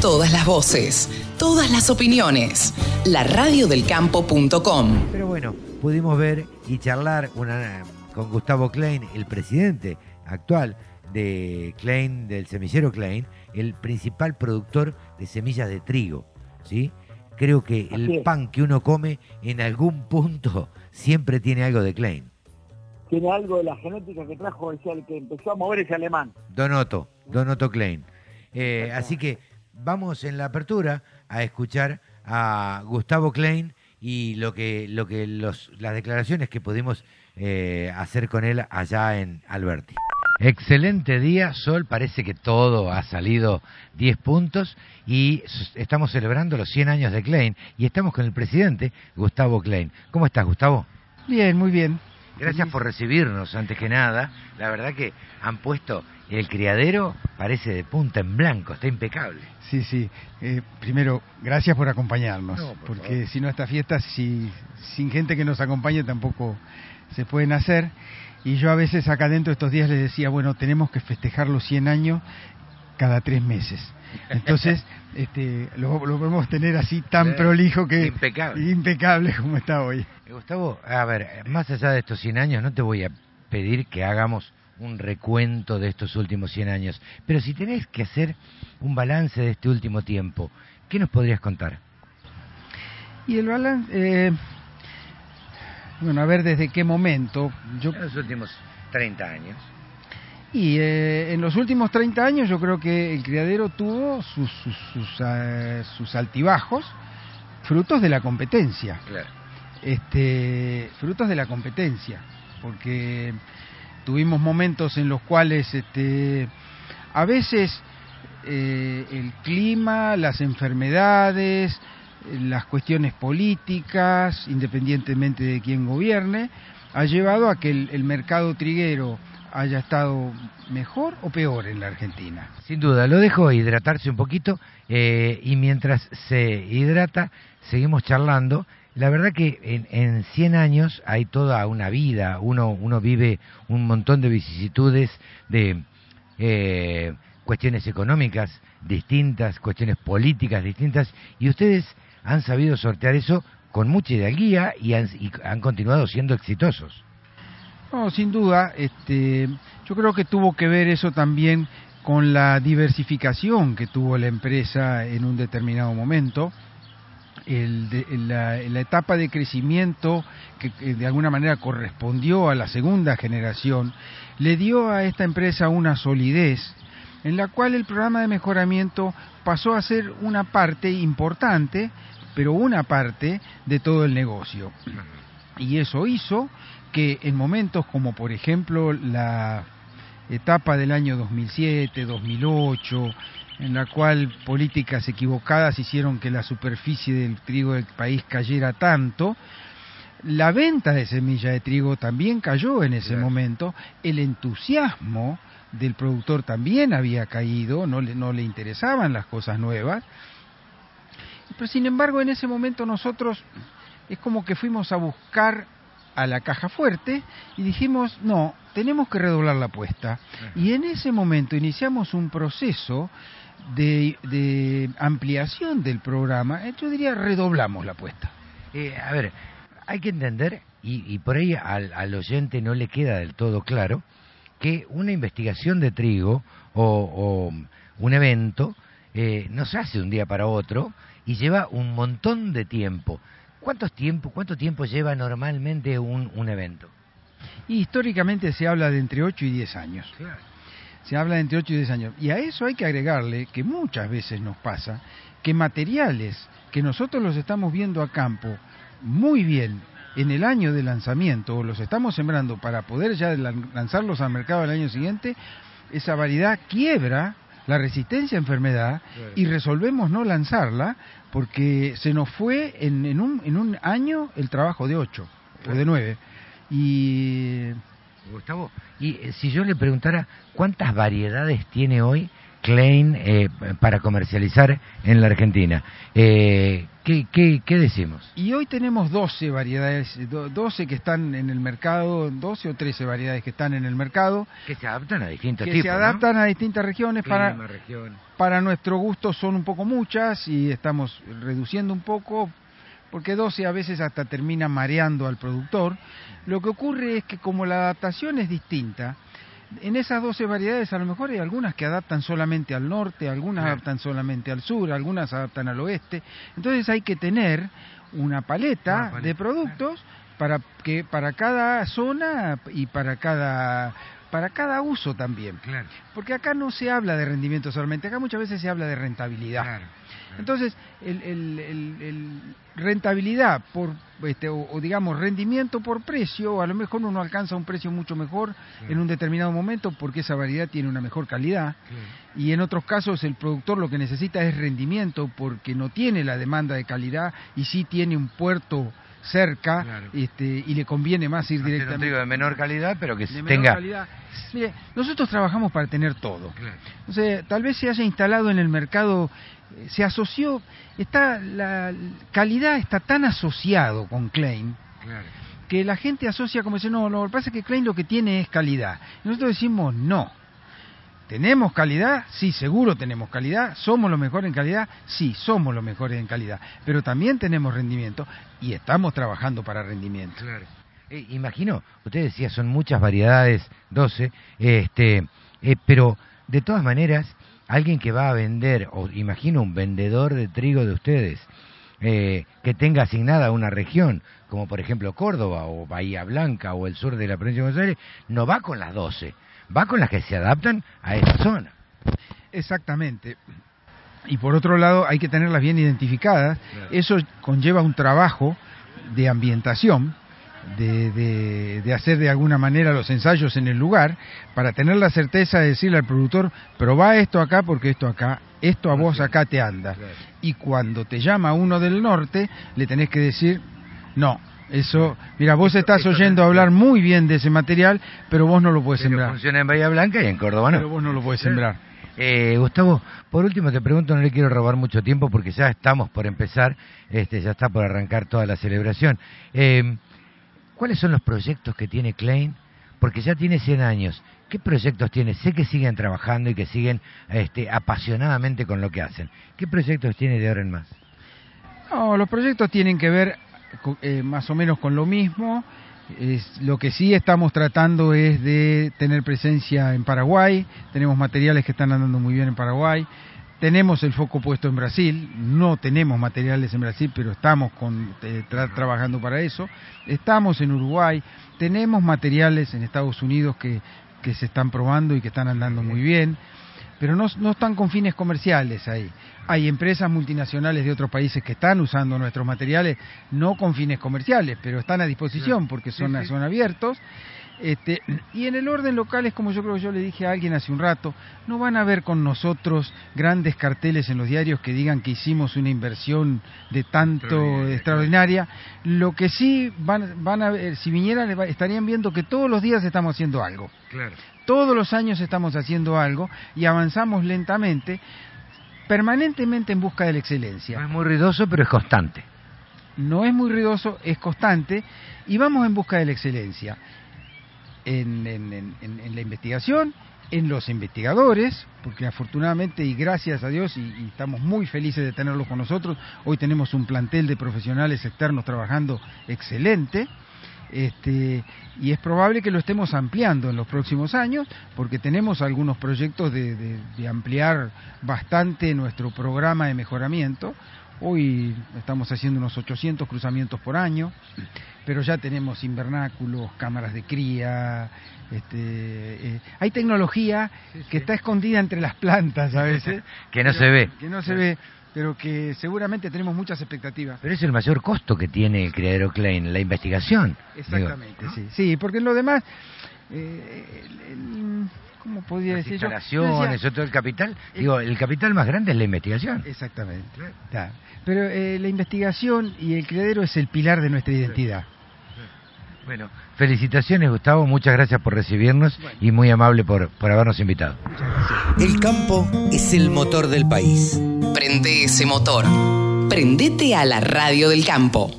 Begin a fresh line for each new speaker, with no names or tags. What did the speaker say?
Todas las voces, todas las opiniones. La radiodelcampo.com.
Pero bueno, pudimos ver y charlar una, con Gustavo Klein, el presidente actual de Klein, del semillero Klein, el principal productor de semillas de trigo. ¿sí? Creo que el pan que uno come en algún punto siempre tiene algo de Klein.
Tiene algo de la genética que trajo el que empezó a mover ese alemán.
Donoto, Donoto Klein. Eh, así que vamos en la apertura a escuchar a Gustavo Klein y lo que, lo que los, las declaraciones que pudimos eh, hacer con él allá en Alberti. Excelente día, Sol, parece que todo ha salido 10 puntos y estamos celebrando los 100 años de Klein y estamos con el presidente, Gustavo Klein. ¿Cómo estás, Gustavo?
Bien, muy bien.
Gracias por recibirnos, antes que nada. La verdad que han puesto el criadero, parece de punta en blanco, está impecable.
Sí, sí. Eh, primero, gracias por acompañarnos,
No, por
porque si no estas fiestas, si, sin gente que nos acompañe tampoco se pueden hacer. Y yo a veces acá dentro estos días les decía, bueno, tenemos que festejar los 100 años cada tres meses. Entonces, este, lo, lo podemos tener así tan prolijo que
impecable.
impecable como está hoy.
Gustavo, a ver, más allá de estos 100 años, no te voy a pedir que hagamos un recuento de estos últimos 100 años, pero si tenés que hacer un balance de este último tiempo, ¿qué nos podrías contar?
Y el balance, eh, bueno, a ver desde qué momento. Yo
En los últimos 30 años.
Y eh, en los últimos 30 años yo creo que el criadero tuvo sus, sus, sus, eh, sus altibajos, frutos de la competencia,
Claro.
este, frutos de la competencia, porque tuvimos momentos en los cuales este, a veces eh, el clima, las enfermedades, eh, las cuestiones políticas, independientemente de quién gobierne, ha llevado a que el, mercado triguero haya estado mejor o peor en la Argentina.
Sin duda, lo dejo hidratarse un poquito eh, y mientras se hidrata, seguimos charlando. La verdad que en, en 100 años hay toda una vida, uno, uno vive un montón de vicisitudes, de eh, cuestiones económicas distintas, cuestiones políticas distintas, y ustedes han sabido sortear eso con mucha hidalguía y han, y han continuado siendo exitosos.
No, sin duda, este, yo creo que tuvo que ver eso también con la diversificación que tuvo la empresa en un determinado momento. El de- la, etapa de crecimiento que, que de alguna manera correspondió a la segunda generación le dio a esta empresa una solidez en la cual el programa de mejoramiento pasó a ser una parte importante, pero una parte de todo el negocio. Y eso hizo que en momentos como por ejemplo la etapa del año 2007, 2008, en la cual políticas equivocadas hicieron que la superficie del trigo del país cayera tanto, la venta de semilla de trigo también cayó en ese
Claro.
momento, el entusiasmo del productor también había caído, no le, no le interesaban las cosas nuevas, pero sin embargo en ese momento nosotros es como que fuimos a buscar a la caja fuerte y dijimos, no, tenemos que redoblar la apuesta. Y en ese momento iniciamos un proceso de, de ampliación del programa, eh, yo diría redoblamos la apuesta.
Eh, a ver, hay que entender, y, y por ahí al, al oyente no le queda del todo claro, que una investigación de trigo o, o un evento eh, no se hace de un día para otro y lleva un montón de tiempo. ¿Cuántos tiempo, ¿Cuánto tiempo lleva normalmente un, un evento?
Y históricamente se habla de entre 8 y 10 años. Se habla de entre 8 y 10 años. Y a eso hay que agregarle que muchas veces nos pasa que materiales que nosotros los estamos viendo a campo muy bien en el año de lanzamiento o los estamos sembrando para poder ya lan- lanzarlos al mercado el año siguiente, esa variedad quiebra la resistencia a enfermedad y resolvemos no lanzarla porque se nos fue en, en, un, en un año el trabajo de 8 o de 9. Y
Gustavo, y eh, si yo le preguntara cuántas variedades tiene hoy Klein eh, para comercializar en la Argentina. Eh, ¿qué, qué, qué decimos?
Y hoy tenemos 12 variedades, do- 12 que están en el mercado, 12 o 13 variedades que están en el mercado,
Que se adaptan a distintos
que
tipos,
se
¿no?
adaptan a distintas regiones para,
región.
para nuestro gusto son un poco muchas y estamos reduciendo un poco porque 12 a veces hasta termina mareando al productor. Lo que ocurre es que como la adaptación es distinta, en esas 12 variedades a lo mejor hay algunas que adaptan solamente al norte, algunas
Claro.
adaptan solamente al sur, algunas adaptan al oeste. Entonces hay que tener una paleta,
Una paleta,
de productos para que para cada zona y para cada para cada uso también.
Claro,
Porque acá no se habla de rendimiento solamente, acá muchas veces se habla de rentabilidad. Entonces, el, el- el- el rentabilidad por, este, o, o digamos rendimiento por precio, a lo mejor uno alcanza un precio mucho mejor en un determinado momento porque esa variedad tiene una mejor calidad. Y en otros casos el productor lo que necesita es rendimiento porque no tiene la demanda de calidad y sí tiene un puerto cerca
Claro.
este, y le conviene más ir
un
directamente.
trigo de menor calidad, pero que
de menor
tenga...
calidad. Mire, nosotros trabajamos para tener todo.
Claro.
O sea, tal vez se haya instalado en el mercado, eh, se asoció, está la calidad está tan asociado con Klein
Claro.
que la gente asocia como dice, no, no, lo que pasa es que Klein lo que tiene es calidad. Y nosotros decimos, no. ¿Tenemos calidad? Sí, seguro tenemos calidad. ¿Somos los mejores en calidad? Sí, somos los mejores en calidad. Pero también tenemos rendimiento y estamos trabajando para rendimiento.
Eh, imagino, usted decía, son muchas variedades, 12, este, eh, pero de todas maneras, alguien que va a vender, o imagino un vendedor de trigo de ustedes, eh, que tenga asignada una región, como por ejemplo Córdoba o Bahía Blanca o el sur de la provincia de Buenos Aires, no va con las 12, va con las que se adaptan a esa zona.
Exactamente. Y por otro lado, hay que tenerlas bien identificadas.
Claro.
Eso conlleva un trabajo de ambientación, de, de- de hacer de alguna manera los ensayos en el lugar, para tener la certeza de decirle al productor, probá esto acá porque esto acá, esto a vos acá te anda.
Claro.
Y cuando te llama uno del norte, le tenés que decir, no. Eso, mira, vos estás oyendo hablar muy bien de ese material, pero vos no lo puedes
Pero
sembrar.
funciona en Bahía Blanca y en Córdoba no.
Pero vos no lo puedes sembrar.
Eh, Gustavo, por último te pregunto, no le quiero robar mucho tiempo porque ya estamos por empezar, este, ya está por arrancar toda la celebración. Eh, ¿Cuáles son los proyectos que tiene Klein? Porque ya tiene 100 años. ¿Qué proyectos tiene? Sé que siguen trabajando y que siguen este, apasionadamente con lo que hacen. ¿Qué proyectos tiene de ahora en más?
No, los proyectos tienen que ver eh, más o menos con lo mismo. Es, lo que sí estamos tratando es de tener presencia en Paraguay. Tenemos materiales que están andando muy bien en Paraguay. Tenemos el foco puesto en Brasil. No tenemos materiales en Brasil, pero estamos con, eh, tra- trabajando para eso. Estamos en Uruguay. Tenemos materiales en Estados Unidos que, que se están probando y que están andando muy bien pero no, no están con fines comerciales ahí. Hay empresas multinacionales de otros países que están usando nuestros materiales, no con fines comerciales, pero están a disposición porque son,
Sí, sí.
son abiertos. Este, y en el orden local es como yo creo que yo le dije a alguien hace un rato, no van a ver con nosotros grandes carteles en los diarios que digan que hicimos una inversión de tanto
Extraordinaria.
Lo que sí van, van a ver, si vinieran estarían viendo que todos los días estamos haciendo algo.
Claro.
Todos los años estamos haciendo algo y avanzamos lentamente, permanentemente en busca de la
No
excelencia.
es muy ruidoso, pero es constante.
No es muy ruidoso, es constante y vamos en busca de la excelencia en, en- en- la investigación, en los investigadores, porque afortunadamente y gracias a Dios, y, estamos muy felices de tenerlos con nosotros, hoy tenemos un plantel de profesionales externos trabajando excelente, este, y es probable que lo estemos ampliando en los próximos años, porque tenemos algunos proyectos de ampliar bastante nuestro programa de mejoramiento. Hoy estamos haciendo unos 800 cruzamientos por año, pero ya tenemos invernáculos, cámaras de cría, este, eh, hay tecnología que está escondida entre las plantas a veces.
Que no
pero-
se ve.
Que no se ve, pero que seguramente tenemos muchas expectativas.
Pero es el mayor costo que tiene el criadero Klein, la investigación.
Exactamente,
Digo,
sí. Sí, porque en lo demás, eh, el- el- ¿cómo podría
Las
decir yo?
instalaciones,
Decía-
todo el capital. Digo, el capital más grande es la investigación.
Exactamente. Está. Pero eh, la investigación y el criadero es el pilar de nuestra identidad.
Bueno, felicitaciones Gustavo, muchas gracias por recibirnos y muy amable por, por habernos invitado. El campo es el motor del país.
Prende ese motor. Prendete a la radio del campo.